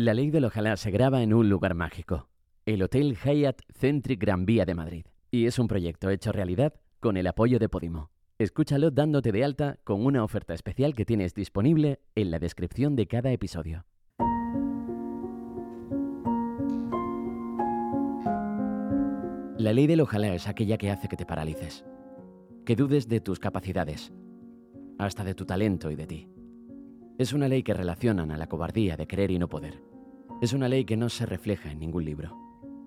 La ley del ojalá se graba en un lugar mágico, el Hotel Hyatt Centric Gran Vía de Madrid. Y es un proyecto hecho realidad con el apoyo de Podimo. Escúchalo dándote de alta con una oferta especial que tienes disponible en la descripción de cada episodio. La ley del ojalá es aquella que hace que te paralices, que dudes de tus capacidades, hasta de tu talento y de ti. Es una ley que relacionan a la cobardía de querer y no poder. Es una ley que no se refleja en ningún libro,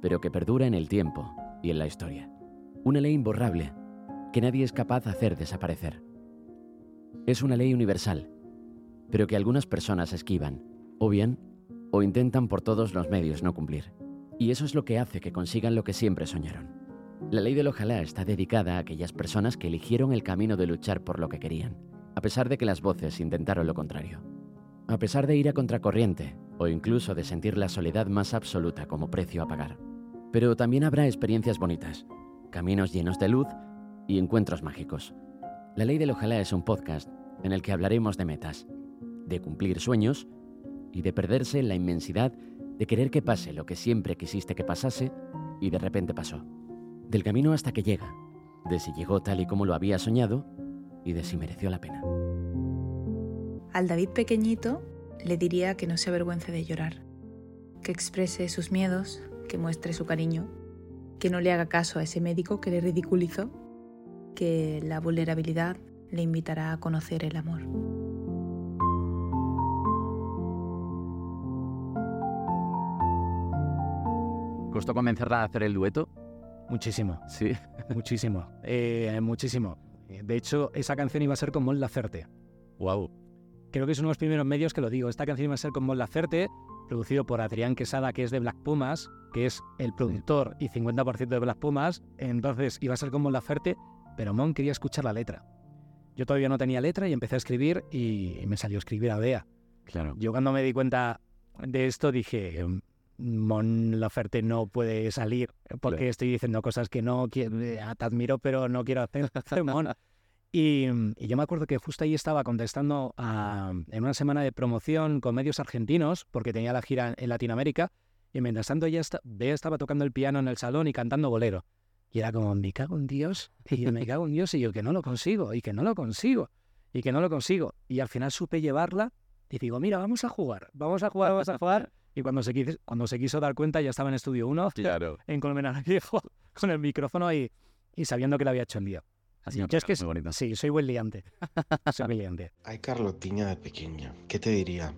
pero que perdura en el tiempo y en la historia. Una ley imborrable que nadie es capaz de hacer desaparecer. Es una ley universal, pero que algunas personas esquivan, o bien, o intentan por todos los medios no cumplir. Y eso es lo que hace que consigan lo que siempre soñaron. La ley del ojalá está dedicada a aquellas personas que eligieron el camino de luchar por lo que querían, a pesar de que las voces intentaron lo contrario. A pesar de ir a contracorriente, o incluso de sentir la soledad más absoluta como precio a pagar. Pero también habrá experiencias bonitas, caminos llenos de luz y encuentros mágicos. La ley del ojalá es un podcast en el que hablaremos de metas, de cumplir sueños y de perderse en la inmensidad de querer que pase lo que siempre quisiste que pasase y de repente pasó. Del camino hasta que llega, de si llegó tal y como lo había soñado y de si mereció la pena. Al David pequeñito le diría que no se avergüence de llorar, que exprese sus miedos, que muestre su cariño, que no le haga caso a ese médico que le ridiculizó, que la vulnerabilidad le invitará a conocer el amor. ¿Costó convencerla a hacer el dueto? Muchísimo. Sí. Muchísimo. Eh, muchísimo. De hecho, esa canción iba a ser con Mon Laferte. Wow. Creo que es uno de los primeros medios que lo digo. Esta canción iba a ser con Mon Laferte, producido por Adrián Quesada, que es de Black Pumas, que es el productor y 50% de Black Pumas. Entonces iba a ser con Mon Laferte, pero Mon quería escuchar la letra. Yo todavía no tenía letra y empecé a escribir y me salió a escribir a Bea. Claro. Yo cuando me di cuenta de esto dije, Mon Laferte no puede salir porque Claro. estoy diciendo cosas que no quiero, te admiro, pero no quiero hacer, Mon. Y, y yo me acuerdo que justo ahí estaba contestando a- en una semana de promoción con medios argentinos, porque tenía la gira en Latinoamérica, y mientras tanto ella Bea estaba tocando el piano en el salón y cantando bolero. Y era como, me cago en Dios, y yo, me cago en Dios, y yo que no lo consigo, y que no lo consigo, y que no lo consigo. Y al final supe llevarla y digo, mira, vamos a jugar, vamos a jugar, vamos a jugar. Y cuando se, quiso, cuando se quiso dar cuenta ya estaba en Estudio 1, Claro. en Colmenar Viejo, con el micrófono y, y sabiendo que le había hecho el lío. Así Yo es que muy bonito. sí, soy buen liante. soy buen liante. Ay, Carlotiña de pequeña, ¿qué te diría?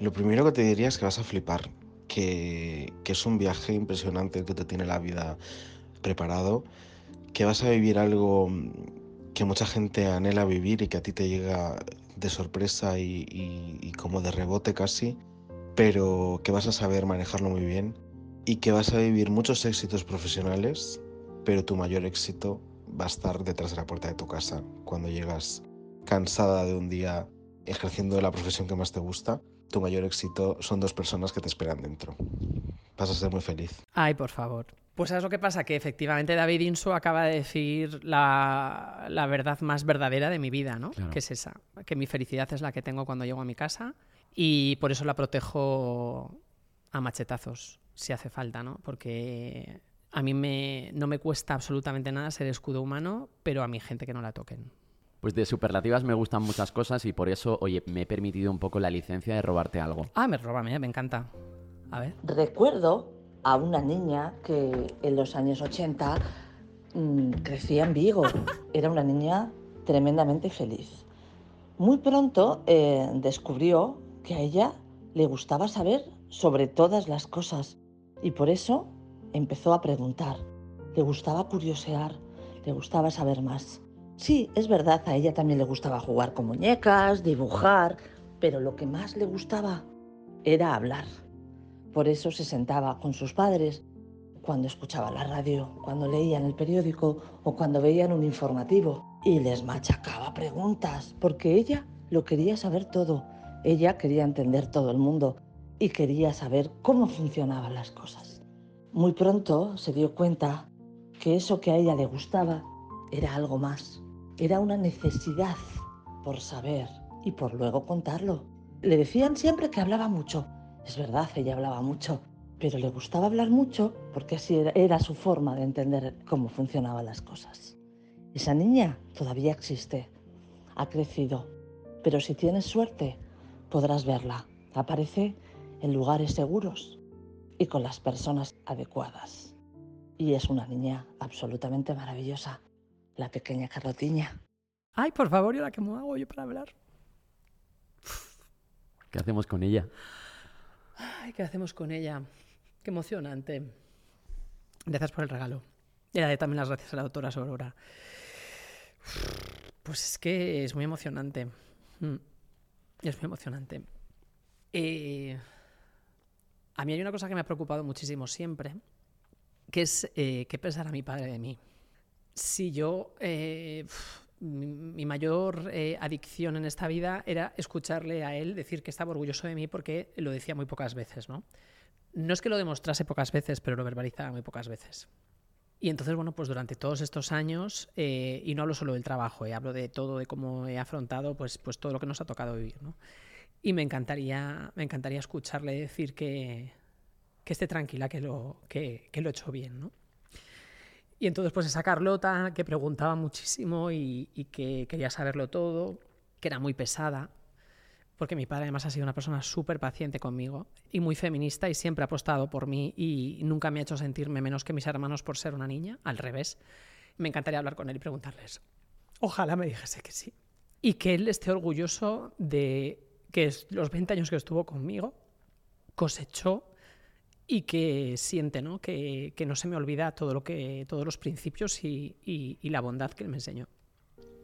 Lo primero que te diría es que vas a flipar, que, que es un viaje impresionante el que te tiene la vida preparado, que vas a vivir algo que mucha gente anhela vivir y que a ti te llega de sorpresa y, y- y como de rebote casi, pero que vas a saber manejarlo muy bien y que vas a vivir muchos éxitos profesionales, pero tu mayor éxito va a estar detrás de la puerta de tu casa cuando llegas cansada de un día ejerciendo la profesión que más te gusta, tu mayor éxito son dos personas que te esperan dentro. Vas a ser muy feliz. Ay, por favor. Pues es lo que pasa, que efectivamente David Inso acaba de decir la, la verdad más verdadera de mi vida, ¿no? Claro. Que es esa, que mi felicidad es la que tengo cuando llego a mi casa y por eso la protejo a machetazos, si hace falta, ¿no? Porque a mí me, no me cuesta absolutamente nada ser escudo humano, pero a mi gente que no la toquen. Pues de superlativas me gustan muchas cosas y por eso, oye, me he permitido un poco la licencia de robarte algo. Ah, me roba, me, me encanta. A ver. Recuerdo a una niña que en los años 80 mm, crecía en Vigo. Era una niña tremendamente feliz. Muy pronto eh, descubrió que a ella le gustaba saber sobre todas las cosas y por eso empezó a preguntar. Le gustaba curiosear, le gustaba saber más. Sí, es verdad, a ella también le gustaba jugar con muñecas, dibujar, pero lo que más le gustaba era hablar. Por eso se sentaba con sus padres cuando escuchaba la radio, cuando leían el periódico o cuando veían un informativo y les machacaba preguntas, porque ella lo quería saber todo. Ella quería entender todo el mundo y quería saber cómo funcionaban las cosas. Muy pronto se dio cuenta que eso que a ella le gustaba era algo más, era una necesidad por saber y por luego contarlo. Le decían siempre que hablaba mucho, Es verdad, ella hablaba mucho, pero le gustaba hablar mucho porque así era, su forma de entender cómo funcionaban las cosas. Esa niña todavía existe, ha crecido, pero si tienes suerte podrás verla. Aparece en lugares seguros y con las personas adecuadas. Y es una niña absolutamente maravillosa, la pequeña Carlotiña. Ay, por favor, ¿y ahora cómo hago yo para hablar? ¿Qué hacemos con ella? Ay, ¿qué hacemos con ella? Qué emocionante. Gracias por el regalo. Y también las gracias a la doctora Sorora. Pues es que es muy emocionante. Mm. Es muy emocionante. Eh, a mí hay una cosa que me ha preocupado muchísimo siempre, que es eh, qué pensará mi padre de mí. Si yo, eh, mi, mayor adicción en esta vida era escucharle a él decir que estaba orgulloso de mí porque lo decía muy pocas veces, ¿no? No es que lo demostrase pocas veces, pero lo verbalizaba muy pocas veces. Y entonces, bueno, pues durante todos estos años, eh, y no hablo solo del trabajo, eh, hablo de todo, de cómo he afrontado pues, pues todo lo que nos ha tocado vivir, ¿no? Y me encantaría, me encantaría escucharle decir que, que esté tranquila, que lo, que, que lo he hecho bien, ¿no? Y entonces, pues esa Carlota que preguntaba muchísimo y, que quería saberlo todo, que era muy pesada, porque mi padre además ha sido una persona súper paciente conmigo y muy feminista y siempre ha apostado por mí y nunca me ha hecho sentirme menos que mis hermanos por ser una niña, al revés. Me encantaría hablar con él y preguntarles. Ojalá me dijese que sí. Y que él esté orgulloso de que los 20 años que estuvo conmigo cosechó y que siente ¿no? Que, que no se me olvida todo lo que, todos los principios y, y, la bondad que él me enseñó.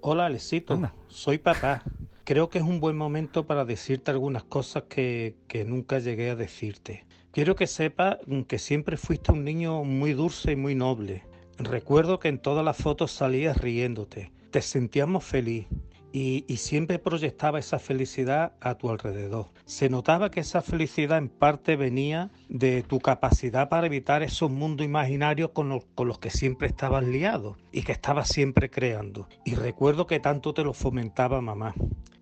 Hola, Alexito. Soy papá. Creo que es un buen momento para decirte algunas cosas que, que nunca llegué a decirte. Quiero que sepas que siempre fuiste un niño muy dulce y muy noble. Recuerdo que en todas las fotos salías riéndote. Te sentíamos feliz y, siempre proyectaba esa felicidad a tu alrededor. Se notaba que esa felicidad en parte venía de tu capacidad para evitar esos mundos imaginarios con los, que siempre estabas liado y que estabas siempre creando. Y recuerdo que tanto te lo fomentaba mamá.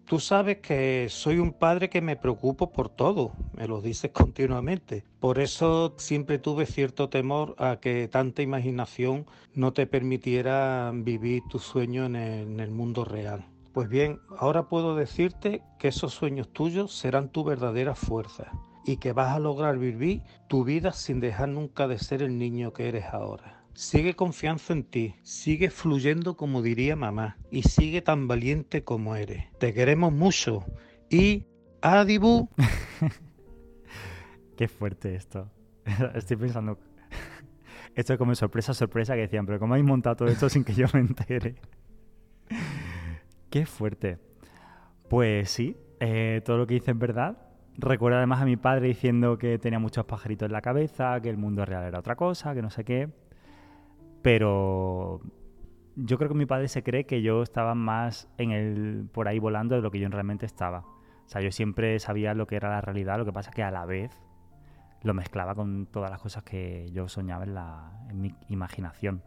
Tú sabes que soy un padre que me preocupo por todo, me lo dices continuamente. Por eso siempre tuve cierto temor a que tanta imaginación no te permitiera vivir tu sueño en el mundo real. Pues bien, ahora puedo decirte que esos sueños tuyos serán tu verdadera fuerza y que vas a lograr vivir tu vida sin dejar nunca de ser el niño que eres ahora. Sigue confianza en ti, sigue fluyendo como diría mamá y sigue tan valiente como eres. Te queremos mucho y adibu. Qué fuerte esto. Estoy pensando, esto es como sorpresa, sorpresa que decían, pero ¿cómo habéis montado todo esto sin que yo me entere? Qué fuerte. Pues sí, eh, todo lo que dice es verdad. Recuerdo además a mi padre diciendo que tenía muchos pajaritos en la cabeza, que el mundo real era otra cosa, que no sé qué. Pero yo creo que mi padre se cree que yo estaba más en el por ahí volando de lo que yo realmente estaba. O sea, yo siempre sabía lo que era la realidad, lo que pasa es que a la vez lo mezclaba con todas las cosas que yo soñaba en, la, en mi imaginación.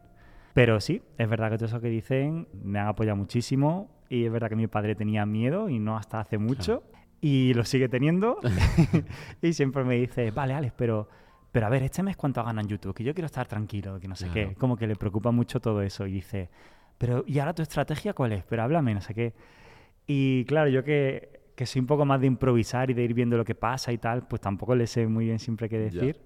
Pero sí, es verdad que todo eso que dicen me han apoyado muchísimo y es verdad que mi padre tenía miedo y no hasta hace mucho y lo sigue teniendo y siempre me dice, vale Alex, pero, pero a ver, este mes cuánto ganan YouTube, que yo quiero estar tranquilo, que no sé qué, como que le preocupa mucho todo eso y dice, pero ¿y ahora tu estrategia cuál es? Pero háblame, no sé qué. Y claro, yo que, que soy un poco más de improvisar y de ir viendo lo que pasa y tal, pues tampoco le sé muy bien siempre qué decir.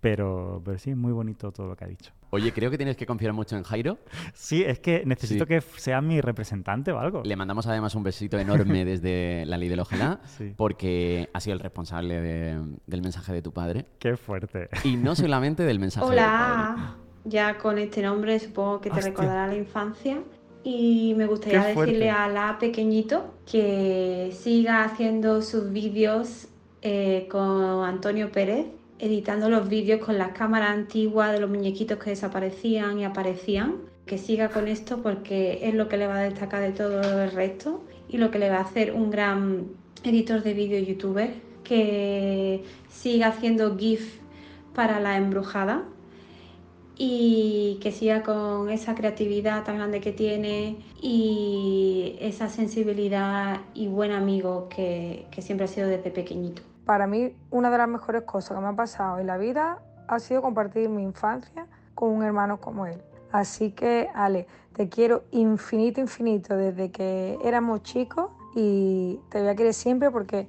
Pero, pero sí, es muy bonito todo lo que ha dicho. Oye, creo que tienes que confiar mucho en Jairo. Sí, es que necesito que sea mi representante o algo. Le mandamos además un besito enorme desde la ley del Ojalá, porque ha sido el responsable del mensaje de tu padre. Qué fuerte. Y no solamente del mensaje Hola. de tu padre. Ya con este nombre supongo que te recordará la infancia. Y me gustaría decirle a la pequeñito que siga haciendo sus vídeos eh, con Antonio Pérez editando los vídeos con las cámaras antiguas de los muñequitos que desaparecían y aparecían. Que siga con esto porque es lo que le va a destacar de todo el resto y lo que le va a hacer un gran editor de vídeo youtuber. Que siga haciendo GIF para la embrujada y que siga con esa creatividad tan grande que tiene y esa sensibilidad y buen amigo que, que siempre ha sido desde pequeñito. Para mí una de las mejores cosas que me ha pasado en la vida ha sido compartir mi infancia con un hermano como él. Así que, Ale, te quiero infinito, infinito desde que éramos chicos y te voy a querer siempre porque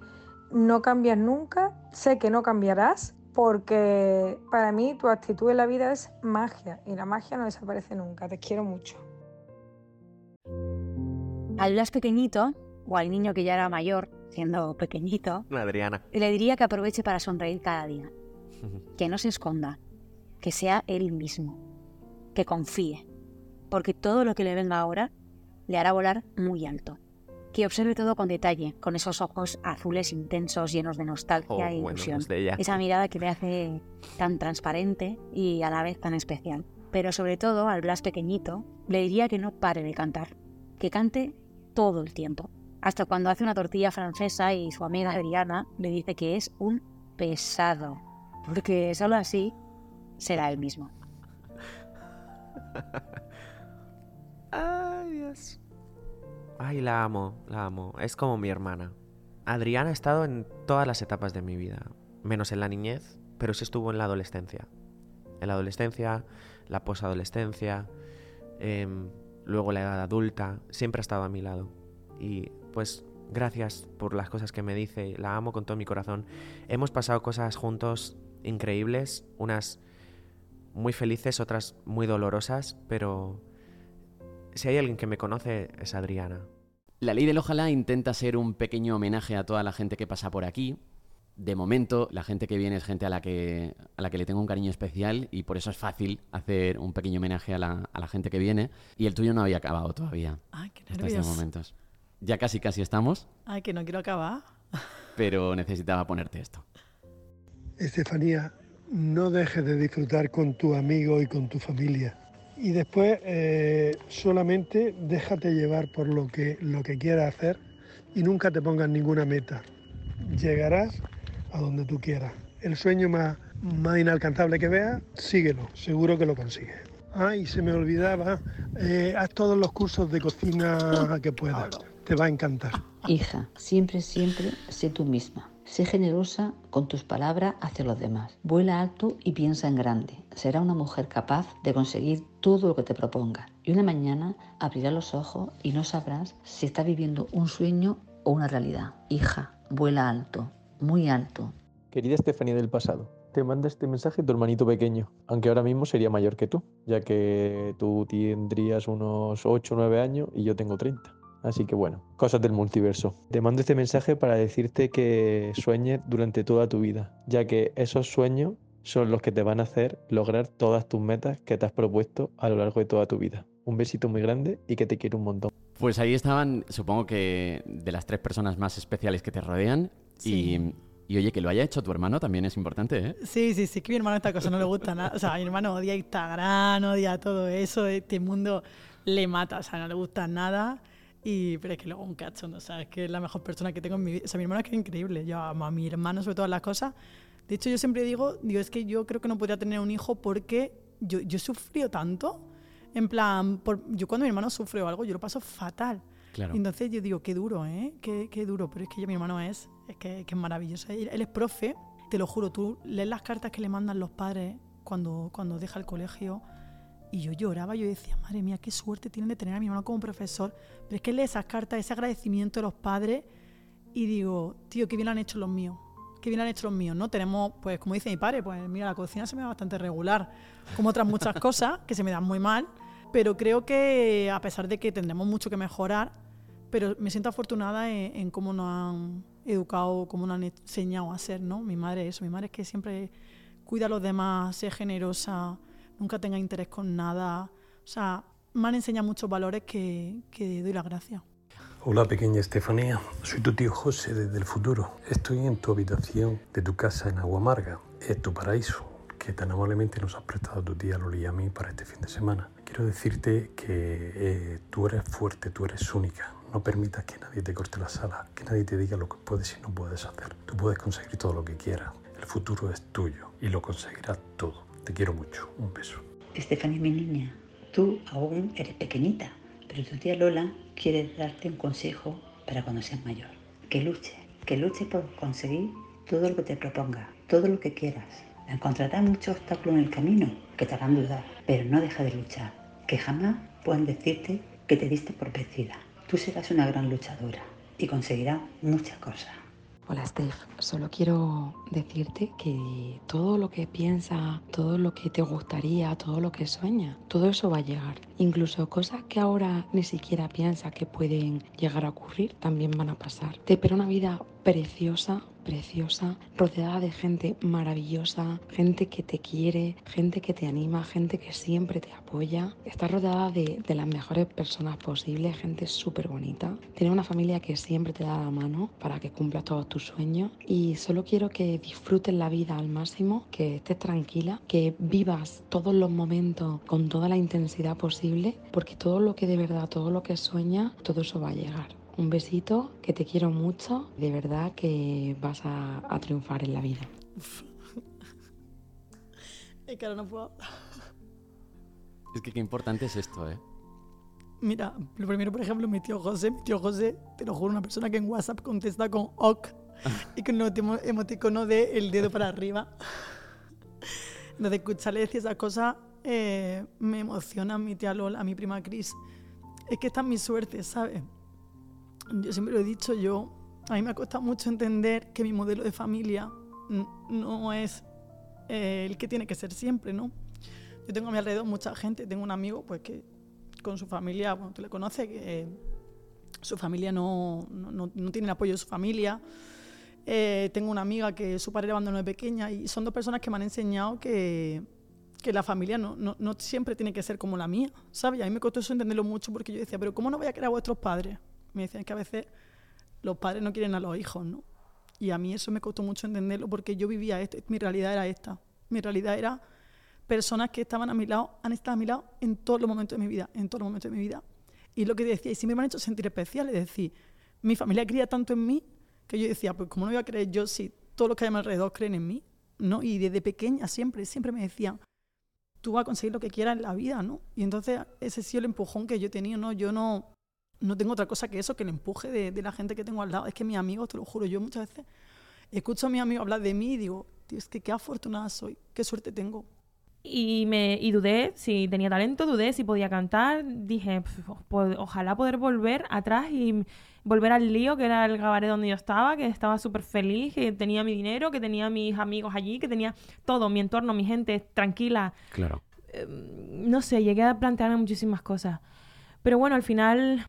no cambias nunca, sé que no cambiarás porque para mí tu actitud en la vida es magia y la magia no desaparece nunca. Te quiero mucho. Al Blas pequeñito, o al niño que ya era mayor, siendo pequeñito, Adriana. le diría que aproveche para sonreír cada día, que no se esconda, que sea él mismo, que confíe, porque todo lo que le venga ahora le hará volar muy alto. Que observe todo con detalle, con esos ojos azules intensos, llenos de nostalgia Oh, e bueno, ilusión. los de ella. Esa mirada que le hace tan transparente y a la vez tan especial. Pero sobre todo al Blas pequeñito le diría que no pare de cantar, que cante todo el tiempo. Hasta cuando hace una tortilla francesa y su amiga Adriana le dice que es un pesado, porque solo así será el mismo. Ay, Dios. Ay, la amo, la amo. Es como mi hermana. Adriana ha estado en todas las etapas de mi vida, menos en la niñez, pero sí estuvo en la adolescencia. En la adolescencia, la posadolescencia, em, luego la edad adulta, siempre ha estado a mi lado. Y pues gracias por las cosas que me dice, la amo con todo mi corazón. Hemos pasado cosas juntos increíbles, unas muy felices, otras muy dolorosas, pero si hay alguien que me conoce es Adriana. La ley del ojalá intenta ser un pequeño homenaje a toda la gente que pasa por aquí. De momento, la gente que viene es gente a la que, a la que le tengo un cariño especial y por eso es fácil hacer un pequeño homenaje a la, a la gente que viene. Y el tuyo no había acabado todavía. Ay, qué hasta estos nervios. momentos. Ya casi casi estamos, Ay, que no quiero acabar. pero necesitaba ponerte esto. Estefanía, no dejes de disfrutar con tu amigo y con tu familia. Y después eh, solamente déjate llevar por lo que, lo que quieras hacer y nunca te pongas ninguna meta. Llegarás a donde tú quieras. El sueño más, más inalcanzable que veas, síguelo, seguro que lo consigues. Ay, se me olvidaba, eh, haz todos los cursos de cocina que puedas, te va a encantar. Hija, siempre, siempre sé tú misma. Sé generosa con tus palabras hacia los demás. Vuela alto y piensa en grande. Será una mujer capaz de conseguir todo lo que te proponga. Y una mañana abrirás los ojos y no sabrás si estás viviendo un sueño o una realidad. Hija, vuela alto, muy alto. Querida Estefanía del pasado, te manda este mensaje tu hermanito pequeño, aunque ahora mismo sería mayor que tú, ya que tú tendrías unos 8 o 9 años y yo tengo 30. Así que bueno, cosas del multiverso. Te mando este mensaje para decirte que sueñes durante toda tu vida, ya que esos sueños son los que te van a hacer lograr todas tus metas que te has propuesto a lo largo de toda tu vida. Un besito muy grande y que te quiero un montón. Pues ahí estaban, supongo que de las tres personas más especiales que te rodean. Sí. Y, y oye, que lo haya hecho tu hermano también es importante, ¿eh? Sí, sí, sí, que mi hermano esta cosa no le gusta nada. O sea, mi hermano odia Instagram, odia todo eso, este mundo le mata, o sea, no le gusta nada. Y, pero es que luego un cachondo, o sea, es que es la mejor persona que tengo en mi vida. O sea, mi hermano es que es increíble. Yo amo a mi hermano sobre todas las cosas. De hecho, yo siempre digo, digo, es que yo creo que no podría tener un hijo porque yo, yo he sufrido tanto. En plan, por, yo cuando mi hermano sufre o algo, yo lo paso fatal. Claro. Entonces yo digo, qué duro, ¿eh? Qué, qué duro. Pero es que yo, mi hermano es, es que, que es maravilloso. Él, él es profe, te lo juro, tú lees las cartas que le mandan los padres cuando, cuando deja el colegio. Y yo lloraba, yo decía, madre mía, qué suerte tienen de tener a mi hermano como profesor. Pero es que lee esas cartas, ese agradecimiento de los padres y digo, tío, qué bien lo han hecho los míos. Qué bien lo han hecho los míos, ¿no? Tenemos, pues como dice mi padre, pues mira, la cocina se me da bastante regular, como otras muchas cosas que se me dan muy mal. Pero creo que a pesar de que tendremos mucho que mejorar, pero me siento afortunada en, en cómo nos han educado, cómo nos han enseñado a ser, ¿no? Mi madre eso, mi madre es que siempre cuida a los demás, sea generosa, nunca tenga interés con nada. O sea, me han enseñado muchos valores que, que doy las gracias. Hola pequeña Estefanía, soy tu tío José desde el futuro. Estoy en tu habitación de tu casa en Agua Amarga, es tu paraíso, que tan amablemente nos has prestado tu tía Loli y a mí para este fin de semana. Quiero decirte que eh, tú eres fuerte, tú eres única. No permitas que nadie te corte las alas, que nadie te diga lo que puedes y no puedes hacer. Tú puedes conseguir todo lo que quieras. El futuro es tuyo y lo conseguirás todo. Te quiero mucho. Un beso. Estefanía, mi niña, tú aún eres pequeñita, pero tu tía Lola quiere darte un consejo para cuando seas mayor. Que luche, que luche por conseguir todo lo que te proponga, todo lo que quieras. Encontrarás muchos obstáculos en el camino que te harán dudar, pero no deja de luchar, que jamás puedan decirte que te diste por vencida. Tú serás una gran luchadora y conseguirás muchas cosas. Hola Steph, solo quiero decirte que todo lo que piensas, todo lo que te gustaría, todo lo que sueñas, todo eso va a llegar. Incluso cosas que ahora ni siquiera piensas que pueden llegar a ocurrir, también van a pasar. Te espera una vida preciosa, preciosa, rodeada de gente maravillosa, gente que te quiere, gente que te anima, gente que siempre te apoya. Estás rodeada de, de las mejores personas posibles, gente súper bonita. Tienes una familia que siempre te da la mano para que cumplas todos tus sueños. Y solo quiero que disfrutes la vida al máximo, que estés tranquila, que vivas todos los momentos con toda la intensidad posible, porque todo lo que de verdad, todo lo que sueñas, todo eso va a llegar. Un besito, que te quiero mucho, de verdad que vas a, a triunfar en la vida. Es que ahora no puedo. Es que qué importante es esto, ¿eh? Mira, lo primero, por ejemplo, mi tío José, mi tío José, te lo juro, una persona que en WhatsApp contesta con OK y con un emo- emoticono de el dedo para arriba. Entonces, escucharle decir esas cosas eh, me emociona a mi tía Lola, a mi prima Cris. Es que esta es mi suerte, ¿sabes? Yo siempre lo he dicho, yo, a mí me ha costado mucho entender que mi modelo de familia no es eh, el que tiene que ser siempre, ¿no? Yo tengo a mi alrededor mucha gente, tengo un amigo pues que con su familia, bueno, tú le conoces, que eh, su familia no, no, no- no tiene el apoyo de su familia. Eh, tengo una amiga que su padre abandonó de pequeña y son dos personas que me han enseñado que, que la familia no, no, no siempre tiene que ser como la mía, ¿sabes? A mí me costó eso entenderlo mucho porque yo decía, pero ¿cómo no voy a querer a vuestros padres? Me decían que a veces los padres no quieren a los hijos, ¿no? Y a mí eso me costó mucho entenderlo porque yo vivía esto, mi realidad era esta. Mi realidad era personas que estaban a mi lado, han estado a mi lado en todos los momentos de mi vida, en todos los momentos de mi vida. Y lo que decía, y siempre me han hecho sentir especial, es decir, mi familia creía tanto en mí que yo decía, pues ¿cómo no voy a creer yo si todos los que hay a mi alrededor creen en mí? ¿No? Y desde pequeña siempre, siempre me decían, tú vas a conseguir lo que quieras en la vida, ¿no? Y entonces ese ha sido el empujón que yo he tenido, ¿no? Yo no, no tengo otra cosa que eso, que el empuje de, de la gente que tengo al lado. Es que mis amigos, te lo juro, yo muchas veces escucho a mis amigos hablar de mí y digo, tío, es que qué afortunada soy, qué suerte tengo. Y, me, y dudé si tenía talento, dudé si podía cantar. Dije, "Pf, pues, ojalá poder volver atrás y volver al lío, que era el cabaret donde yo estaba, que estaba súper feliz, que tenía mi dinero, que tenía mis amigos allí, que tenía todo, mi entorno, mi gente tranquila. Claro. No sé, llegué a plantearme muchísimas cosas. Pero bueno, al final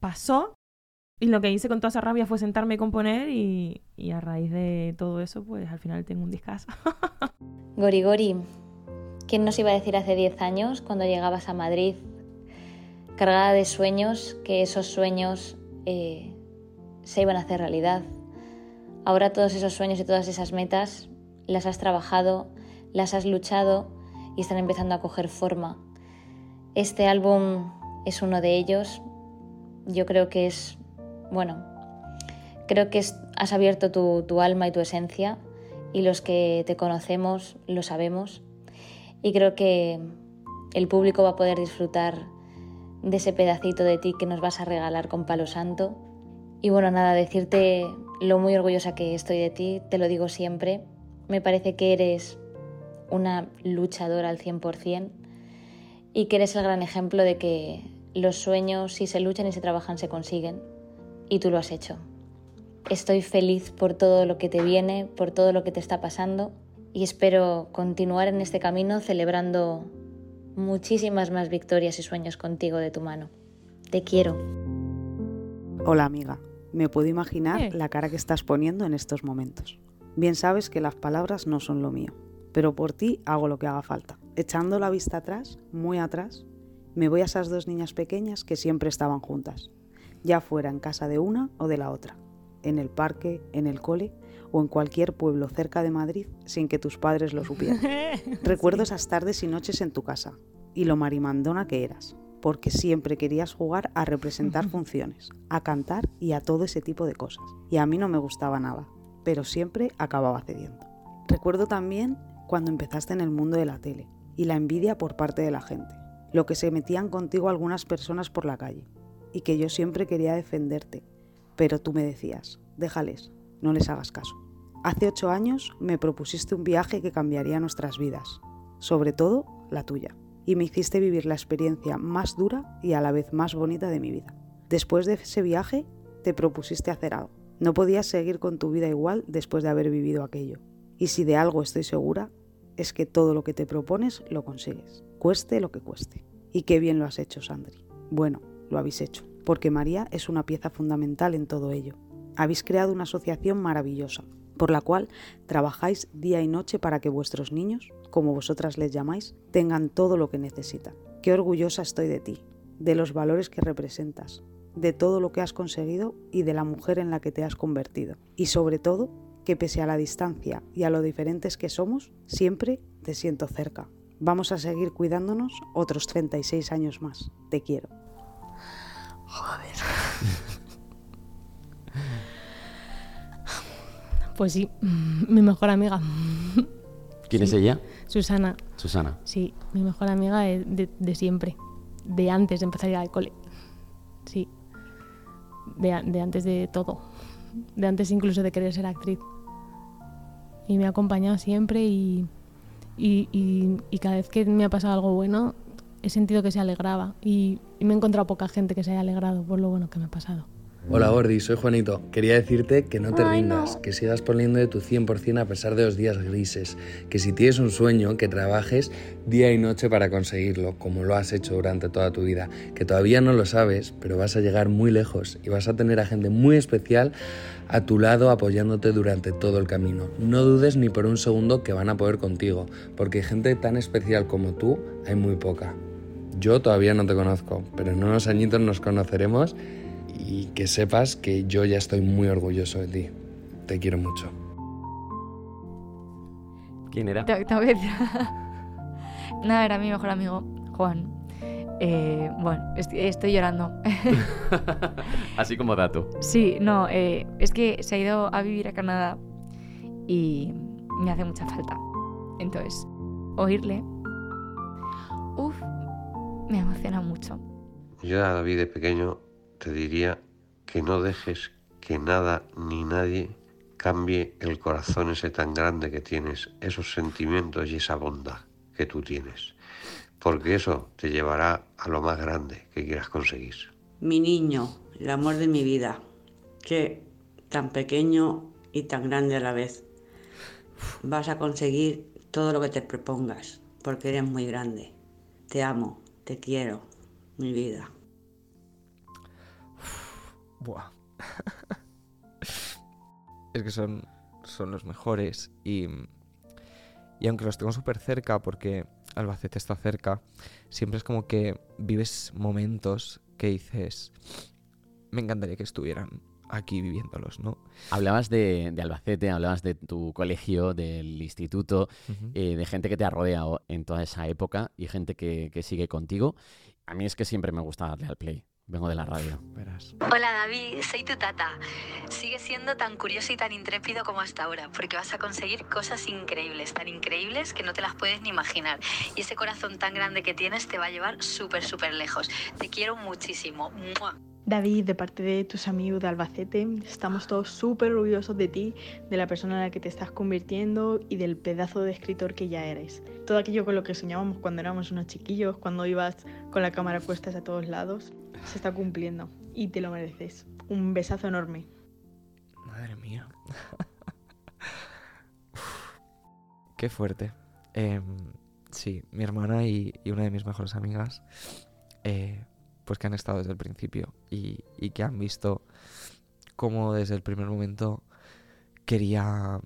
pasó y lo que hice con toda esa rabia fue sentarme y componer y, a raíz de todo eso, pues al final tengo un discazo. Gori Gori, ¿quién nos iba a decir hace 10 años cuando llegabas a Madrid cargada de sueños que esos sueños eh, se iban a hacer realidad? Ahora todos esos sueños y todas esas metas las has trabajado, las has luchado y están empezando a coger forma. Este álbum es uno de ellos. Yo creo que es, bueno, creo que es- has abierto tu, tu alma y tu esencia y los que te conocemos lo sabemos. Y creo que el público va a poder disfrutar de ese pedacito de ti que nos vas a regalar con Palo Santo. Y bueno, nada, decirte lo muy orgullosa que estoy de ti, te lo digo siempre. Me parece que eres una luchadora al 100% y que eres el gran ejemplo de que los sueños, si se luchan y se trabajan, se consiguen. Y tú lo has hecho. Estoy feliz por todo lo que te viene, por todo lo que te está pasando y espero continuar en este camino celebrando muchísimas más victorias y sueños contigo de tu mano. Te quiero. Hola amiga, me puedo imaginar Eh. la cara que estás poniendo en estos momentos. Bien sabes que las palabras no son lo mío, pero por ti hago lo que haga falta. Echando la vista atrás, muy atrás, me voy a esas dos niñas pequeñas que siempre estaban juntas, ya fuera en casa de una o de la otra, en el parque, en el cole o en cualquier pueblo cerca de Madrid sin que tus padres lo supieran. Recuerdo esas tardes y noches en tu casa y lo marimandona que eras, porque siempre querías jugar a representar funciones, a cantar y a todo ese tipo de cosas. Y a mí no me gustaba nada, pero siempre acababa cediendo. Recuerdo también cuando empezaste en el mundo de la tele y la envidia por parte de la gente, lo que se metían contigo algunas personas por la calle y que yo siempre quería defenderte, pero tú me decías, déjales, no les hagas caso. Hace ocho años me propusiste un viaje que cambiaría nuestras vidas, sobre todo la tuya, y me hiciste vivir la experiencia más dura y a la vez más bonita de mi vida. Después de ese viaje, te propusiste hacer algo. No podías seguir con tu vida igual después de haber vivido aquello. Y si de algo estoy segura, es que todo lo que te propones lo consigues, cueste lo que cueste. Y qué bien lo has hecho, Sandri. Bueno, lo habéis hecho, porque María es una pieza fundamental en todo ello. Habéis creado una asociación maravillosa, por la cual trabajáis día y noche para que vuestros niños, como vosotras les llamáis, tengan todo lo que necesitan. Qué orgullosa estoy de ti, de los valores que representas, de todo lo que has conseguido y de la mujer en la que te has convertido. Y sobre todo, que pese a la distancia y a lo diferentes que somos, siempre te siento cerca. Vamos a seguir cuidándonos otros 36 años más. Te quiero. Joder. Pues sí, mi mejor amiga. ¿Quién es ella? Susana. Susana. Sí, mi mejor amiga de, de, de siempre, de antes de empezar a ir al cole. Sí, de, de, antes de todo, de antes incluso de querer ser actriz. Y me ha acompañado siempre y, y, y, y cada vez que me ha pasado algo bueno he sentido que se alegraba y, y me he encontrado poca gente que se haya alegrado por lo bueno que me ha pasado. Hola Gordi, soy Juanito. Quería decirte que no te rindas, que sigas poniendo de tu 100% a pesar de los días grises, que si tienes un sueño, que trabajes día y noche para conseguirlo, como lo has hecho durante toda tu vida, que todavía no lo sabes, pero vas a llegar muy lejos y vas a tener a gente muy especial a tu lado apoyándote durante todo el camino. No dudes ni por un segundo que van a poder contigo, porque gente tan especial como tú hay muy poca. Yo todavía no te conozco, pero en unos añitos nos conoceremos y que sepas que yo ya estoy muy orgulloso de ti. Te quiero mucho. ¿Quién era? Te, te voy a decir. Nada, era mi mejor amigo, Juan. Eh, bueno, estoy, estoy llorando. Así como dato. Sí, no, eh, es que se ha ido a vivir a Canadá y me hace mucha falta. Entonces, oírle, uff, me emociona mucho. Yo a David de pequeño te diría que no dejes que nada ni nadie cambie el corazón ese tan grande que tienes, esos sentimientos y esa bondad que tú tienes, porque eso te llevará a lo más grande que quieras conseguir. Mi niño, el amor de mi vida, que tan pequeño y tan grande a la vez. Vas a conseguir todo lo que te propongas, porque eres muy grande. Te amo, te quiero, mi vida. Buah. es que son, son los mejores y, y aunque los tengo súper cerca porque Albacete está cerca, siempre es como que vives momentos que dices, me encantaría que estuvieran aquí viviéndolos, ¿no? Hablabas de, de Albacete, hablabas de tu colegio, del instituto, uh -huh. eh, de gente que te ha rodeado en toda esa época y gente que, que sigue contigo. A mí es que siempre me gusta darle al play. Vengo de la radio, verás. Hola David, soy tu tata. Sigue siendo tan curioso y tan intrépido como hasta ahora, porque vas a conseguir cosas increíbles, tan increíbles que no te las puedes ni imaginar. Y ese corazón tan grande que tienes te va a llevar súper, súper lejos. Te quiero muchísimo. ¡Mua! David, de parte de tus amigos de Albacete, estamos todos súper orgullosos de ti, de la persona en la que te estás convirtiendo y del pedazo de escritor que ya eres. Todo aquello con lo que soñábamos cuando éramos unos chiquillos, cuando ibas con la cámara puestas a todos lados, se está cumpliendo y te lo mereces. Un besazo enorme. Madre mía. Qué fuerte. Eh, sí, mi hermana y, y, una de mis mejores amigas, eh, pues que han estado desde el principio y, y, que han visto cómo desde el primer momento quería,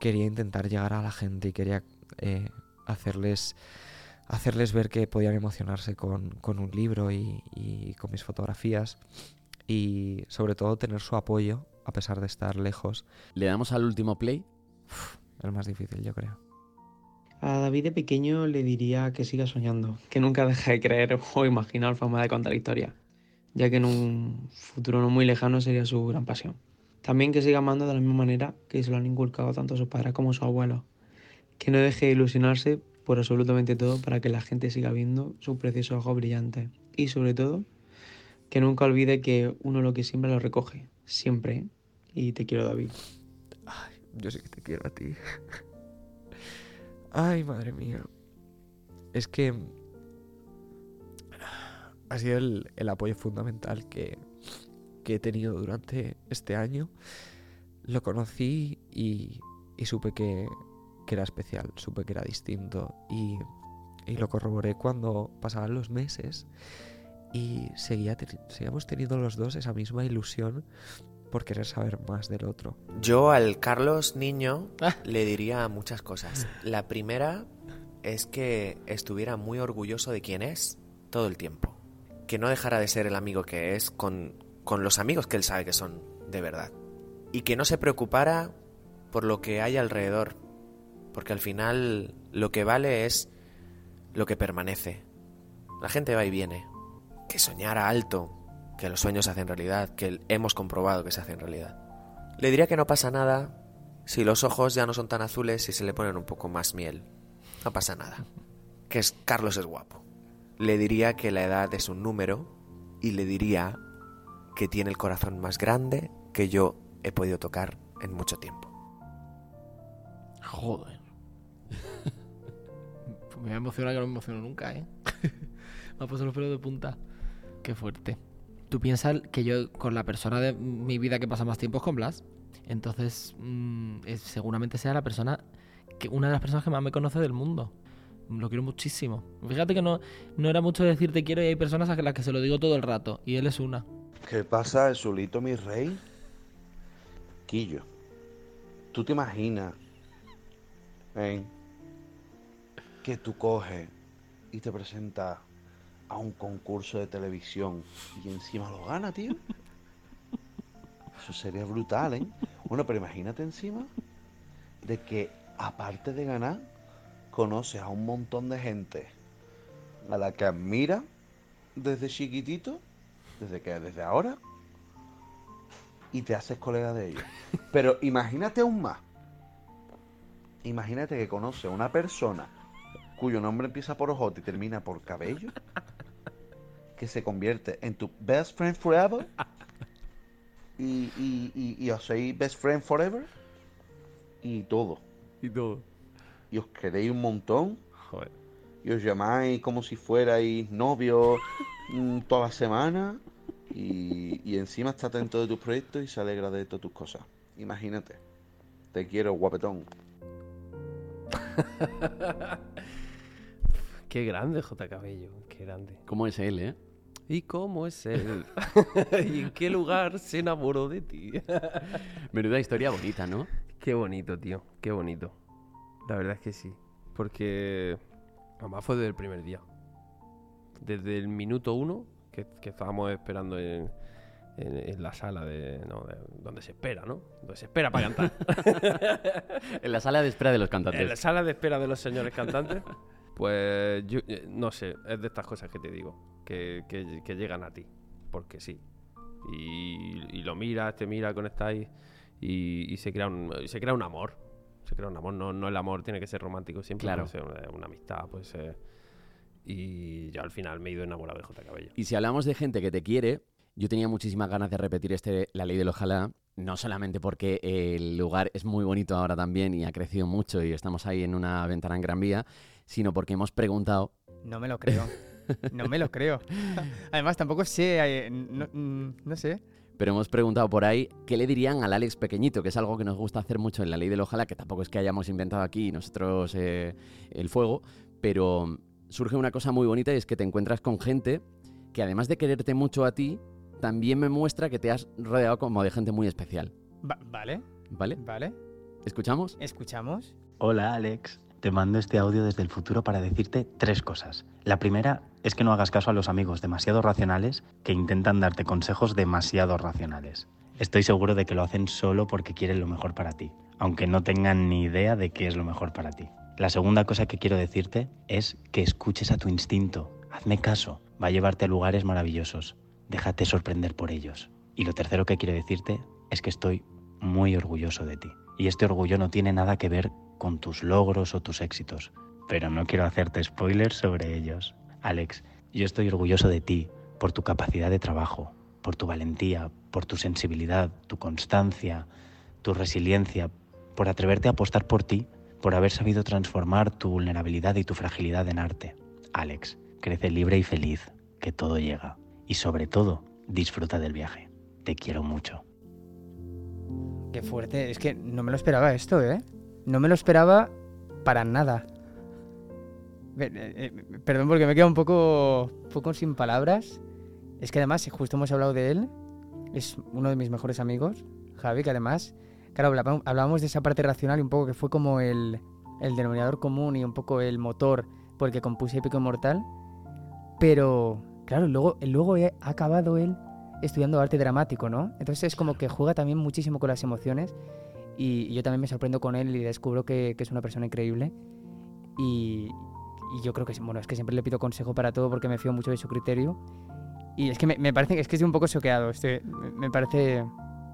quería intentar llegar a la gente y quería eh, hacerles hacerles ver que podían emocionarse con, con un libro y, y, con mis fotografías y sobre todo tener su apoyo a pesar de estar lejos. ¿Le damos al último play? Uf, el más difícil, yo creo. A David de pequeño le diría que siga soñando, que nunca deje de creer o imaginar forma de contar historia, ya que en un futuro no muy lejano sería su gran pasión. También que siga amando de la misma manera que se lo han inculcado tanto sus padres como sus abuelos. Que no deje de ilusionarse por absolutamente todo para que la gente siga viendo sus preciosos ojos brillantes. Y sobre todo, que nunca olvide que uno lo que siempre lo recoge, siempre. Y te quiero, David. Ay, yo sí que te quiero a ti. Ay, madre mía. Es que ha sido el, el apoyo fundamental que, que he tenido durante este año. Lo conocí y, y supe que, que era especial, supe que era distinto y, y lo corroboré cuando pasaban los meses y seguía seguíamos teniendo los dos esa misma ilusión por querer saber más del otro. Yo al Carlos niño le diría muchas cosas. La primera es que estuviera muy orgulloso de quién es todo el tiempo. Que no dejara de ser el amigo que es con, con los amigos que él sabe que son de verdad. Y que no se preocupara por lo que hay alrededor. Porque al final lo que vale es lo que permanece. La gente va y viene. Que soñara alto, que los sueños se hacen realidad, que hemos comprobado que se hacen realidad. Le diría que no pasa nada si los ojos ya no son tan azules y se le ponen un poco más miel. No pasa nada. Que es Carlos es guapo. Le diría que la edad es un número y le diría que tiene el corazón más grande que yo he podido tocar en mucho tiempo. Joder. Pues me emociona que no me emociono nunca, ¿eh? me ha puesto los pelos de punta. Qué fuerte. Tú piensas que yo con la persona de mi vida que pasa más tiempo con Blas. Entonces, mm, es- seguramente sea la persona, que una de las personas que más me conoce del mundo. Lo quiero muchísimo. Fíjate que no, no era mucho decir te quiero y hay personas a las que se lo digo todo el rato. Y él es una. ¿Qué pasa, Zulito, mi rey? Quillo, ¿tú te imaginas ¿eh? que tú coges y te presentas a un concurso de televisión y encima lo ganas, tío? Eso sería brutal, ¿eh? Bueno, pero imagínate encima de que, aparte de ganar, conoces a un montón de gente a la que admira desde chiquitito, desde que desde ahora, y te haces colega de ellos. Pero imagínate aún más. Imagínate que conoces a una persona cuyo nombre empieza por ojote y termina por cabello, que se convierte en tu best friend forever, y, y, y, y os best friend forever, y todo. Y todo. Y os queréis un montón. Joder. Y os llamáis como si fuerais novios mm, toda la semana. Y, y encima está atento de tus proyectos y se alegra de todas tus cosas. Imagínate. Te quiero, guapetón. Qué grande J. Cabello, qué grande. ¿Cómo es él, eh? ¿Y cómo es él? ¿Y en qué lugar se enamoró de ti? Menuda historia bonita, ¿no? Qué bonito, tío, qué bonito. La verdad es que sí. Porque además fue desde el primer día. Desde el minuto uno que, que estábamos esperando en, en- en la sala de, no, de- donde se espera, ¿no? Donde se espera para cantar. En la sala de espera de los cantantes. En la sala de espera de los señores cantantes. Pues yo eh, no sé, es de estas cosas que te digo, que, que- que llegan a ti, porque sí. Y, y lo miras, te mira, conectáis y, y se, crea un, y se crea un amor. Se crea un amor, no, no el amor tiene que ser romántico siempre, Claro. puede ser una, una amistad, puede ser... Y yo al final me he ido enamorado de J. Cabello. Y si hablamos de gente que te quiere, yo tenía muchísimas ganas de repetir este La Ley del Ojalá, no solamente porque el lugar es muy bonito ahora también y ha crecido mucho y estamos ahí en una ventana en Gran Vía, sino porque hemos preguntado... No me lo creo. No me lo creo. Además, tampoco sé. eh, No, mm, no sé. Pero hemos preguntado por ahí qué le dirían al Alex pequeñito, que es algo que nos gusta hacer mucho en la ley del ojalá, que tampoco es que hayamos inventado aquí nosotros eh, el fuego, pero surge una cosa muy bonita y es que te encuentras con gente que además de quererte mucho a ti, también me muestra que te has rodeado como de gente muy especial. Va- vale. ¿Vale? Vale. ¿Escuchamos? ¿Escuchamos? Hola Alex, te mando este audio desde el futuro para decirte tres cosas. La primera es que no hagas caso a los amigos demasiado racionales que intentan darte consejos demasiado racionales. Estoy seguro de que lo hacen solo porque quieren lo mejor para ti, aunque no tengan ni idea de qué es lo mejor para ti. La segunda cosa que quiero decirte es que escuches a tu instinto. Hazme caso, va a llevarte a lugares maravillosos. Déjate sorprender por ellos. Y lo tercero que quiero decirte es que estoy muy orgulloso de ti. Y este orgullo no tiene nada que ver con tus logros o tus éxitos. Pero no quiero hacerte spoilers sobre ellos. Alex, yo estoy orgulloso de ti por tu capacidad de trabajo, por tu valentía, por tu sensibilidad, tu constancia, tu resiliencia, por atreverte a apostar por ti, por haber sabido transformar tu vulnerabilidad y tu fragilidad en arte. Alex, crece libre y feliz, que todo llega. Y sobre todo, disfruta del viaje. Te quiero mucho. Qué fuerte. Es que no me lo esperaba esto, ¿eh? No me lo esperaba para nada. Eh, eh, Perdón porque me he quedado un poco, poco sin palabras. Es que además, justo hemos hablado de él. Es uno de mis mejores amigos, Javi, que además, claro, hablábamos de esa parte racional y un poco que fue como el, el denominador común y un poco el motor por el que compuse Épico Inmortal. Pero, claro, luego, luego ha acabado él estudiando arte dramático, ¿no? Entonces es como que juega también muchísimo con las emociones y, y yo también me sorprendo con él y descubro que, que es una persona increíble y, y yo creo que, bueno, es que siempre le pido consejo para todo porque me fío mucho de su criterio y es que me, me parece, es que estoy un poco choqueado, estoy- me, me parece,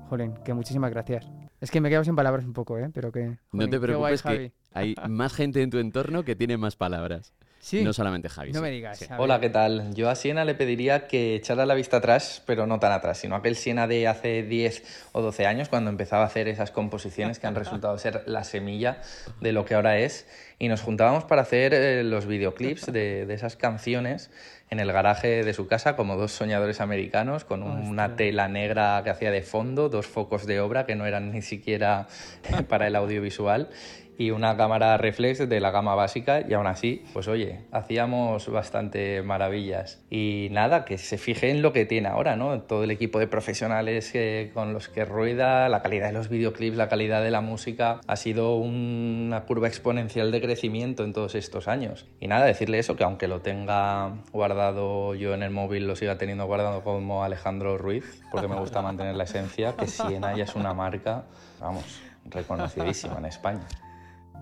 jolín, que muchísimas gracias. Es que me he quedado sin palabras un poco, ¿eh? Pero que... No te qué guay, preocupes que hay más gente en tu entorno que tiene más palabras. Sí. No solamente Javi. No sí. me digas. Sí. Hola, ¿qué tal? Yo a Siena le pediría que echara la vista atrás, pero no tan atrás, sino aquel Siena de hace 10 o 12 años, cuando empezaba a hacer esas composiciones que han resultado ser la semilla de lo que ahora es. Y nos juntábamos para hacer eh, los videoclips de, de esas canciones en el garaje de su casa, como dos soñadores americanos, con una tela negra que hacía de fondo, dos focos de obra que no eran ni siquiera para el audiovisual y una cámara reflex de la gama básica y aún así, pues oye, hacíamos bastante maravillas. Y nada, que se fije en lo que tiene ahora, ¿no? Todo el equipo de profesionales que- con los que rueda, la calidad de los videoclips, la calidad de la música, ha sido una curva exponencial de crecimiento en todos estos años. Y nada, decirle eso, que aunque lo tenga guardado yo en el móvil, lo siga teniendo guardado como Alejandro Ruiz, porque me gusta mantener la esencia, que Siena ya es una marca, vamos, reconocidísima en España.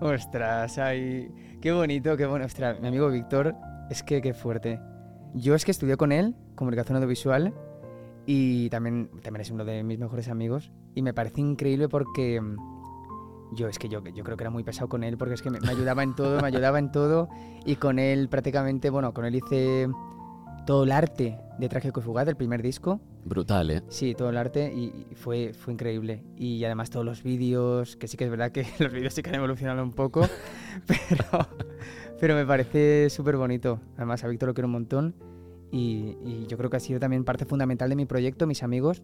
Ostras, ay, qué bonito, qué bueno. Ostras, mi amigo Víctor, es que qué fuerte. Yo es que estudié con él comunicación audiovisual y también, también es uno de mis mejores amigos y me parece increíble porque mm, yo es que yo, yo creo que era muy pesado con él porque es que me, me ayudaba en todo, me ayudaba en todo y con él prácticamente, bueno, con él hice todo el arte de Trágico y Fugaz del primer disco. Brutal, ¿eh? Sí, todo el arte y y fue, fue increíble. Y además todos los vídeos, que sí que es verdad que los vídeos sí que han evolucionado un poco, pero, pero me parece súper bonito. Además a Víctor lo quiero un montón y, y yo creo que ha sido también parte fundamental de mi proyecto, mis amigos,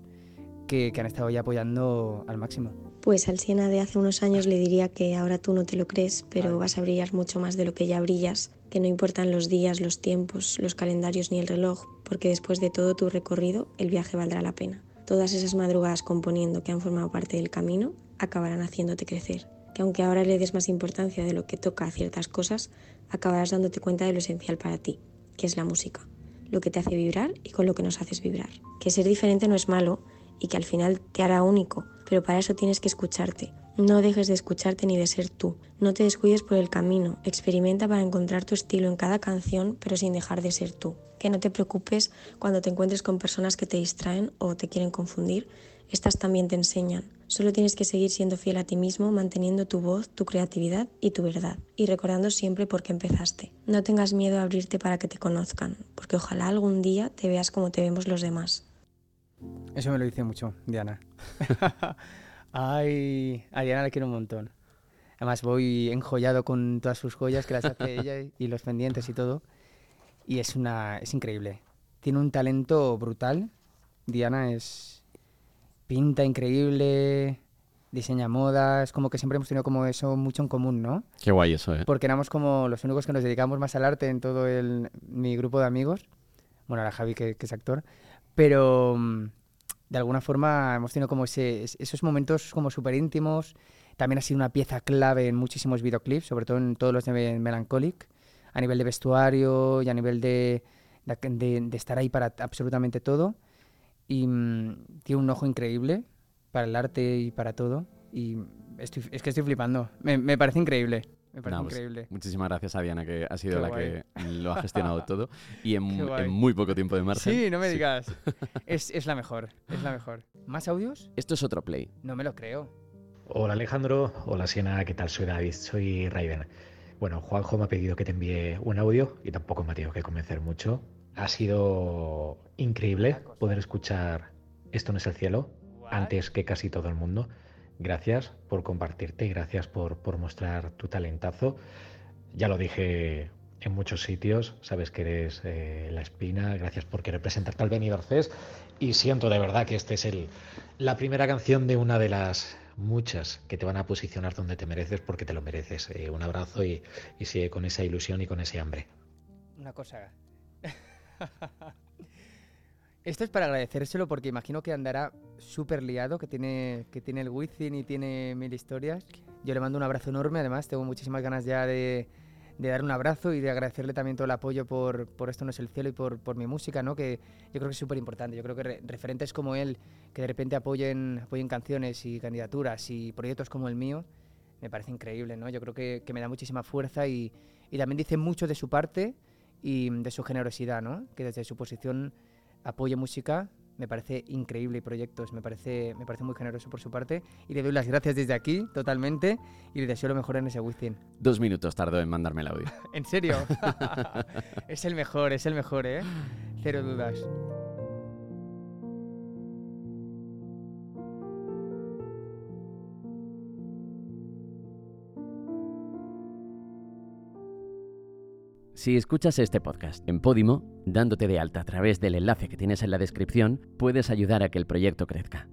que, que han estado ya apoyando al máximo. Pues al Siena de hace unos años le diría que ahora tú no te lo crees, pero vas a brillar mucho más de lo que ya brillas, que no importan los días, los tiempos, los calendarios ni el reloj, porque después de todo tu recorrido el viaje valdrá la pena. Todas esas madrugadas componiendo que han formado parte del camino acabarán haciéndote crecer, que aunque ahora le des más importancia de lo que toca a ciertas cosas, acabarás dándote cuenta de lo esencial para ti, que es la música, lo que te hace vibrar y con lo que nos haces vibrar. Que ser diferente no es malo y que al final te hará único, pero para eso tienes que escucharte. No dejes de escucharte ni de ser tú. No te descuides por el camino. Experimenta para encontrar tu estilo en cada canción, pero sin dejar de ser tú. Que no te preocupes cuando te encuentres con personas que te distraen o te quieren confundir. Estas también te enseñan. Solo tienes que seguir siendo fiel a ti mismo, manteniendo tu voz, tu creatividad y tu verdad. Y recordando siempre por qué empezaste. No tengas miedo a abrirte para que te conozcan, porque ojalá algún día te veas como te vemos los demás. Eso me lo dice mucho, Diana. Ay, a Diana la quiero un montón. Además voy enjollado con todas sus joyas que las hace ella y los pendientes y todo. Y es una es increíble. Tiene un talento brutal. Diana es pinta increíble, diseña modas, como que siempre hemos tenido como eso mucho en común, ¿no? Qué guay eso, ¿eh? Porque éramos como los únicos que nos dedicamos más al arte en todo el, mi grupo de amigos. Bueno, ahora Javi, que, que es actor. Pero mm, de alguna forma hemos tenido como ese, es- esos momentos como súper íntimos. También ha sido una pieza clave en muchísimos videoclips, sobre todo en todos los de Melancholic, a nivel de vestuario y a nivel de, de, estar ahí para absolutamente todo. Y mm, tiene un ojo increíble para el arte y para todo. Y estoy, es que estoy flipando. Me parece increíble. Me parece Nah, pues, increíble. muchísimas gracias a Diana, que ha sido Qué la guay. que lo ha gestionado todo. Y en, muy poco tiempo de margen. Sí, no me digas. Es, es la mejor, es la mejor. ¿Más audios? Esto es otro play. No me lo creo. Hola Alejandro, hola Siena, ¿qué tal? Soy David, soy Raiden. Bueno, Juanjo me ha pedido que te envíe un audio y tampoco me ha tenido que convencer mucho. Ha sido increíble poder escuchar Esto no es el cielo antes que casi todo el mundo. Gracias por compartirte, gracias por, por mostrar tu talentazo. Ya lo dije en muchos sitios, sabes que eres eh, la espina, gracias por querer presentarte al Benidorm Fest y siento de verdad que este es el, la primera canción de una de las muchas que te van a posicionar donde te mereces porque te lo mereces. Eh, un abrazo y, y sigue con esa ilusión y con ese hambre. Una cosa. Esto es para agradecérselo porque imagino que andará súper liado, que tiene, que tiene el Wizzing y tiene mil historias. Yo le mando un abrazo enorme, además tengo muchísimas ganas ya de, de dar un abrazo y de agradecerle también todo el apoyo por, por Esto no es el cielo y por, por mi música, ¿no? que yo creo que es súper importante. Yo creo que re- referentes como él, que de repente apoyen, apoyen canciones y candidaturas y proyectos como el mío, me parece increíble. ¿no? Yo creo que, que me da muchísima fuerza y, y también dice mucho de su parte y de su generosidad, ¿no? que desde su posición apoye música. Me parece increíble y proyectos, me parece, me parece muy generoso por su parte y le doy las gracias desde aquí totalmente y le deseo lo mejor en ese Wizzing. Dos minutos tardó en mandarme el audio. ¿En serio? es el mejor, es el mejor, ¿eh? Cero dudas. Si escuchas este podcast en Podimo, dándote de alta a través del enlace que tienes en la descripción, puedes ayudar a que el proyecto crezca.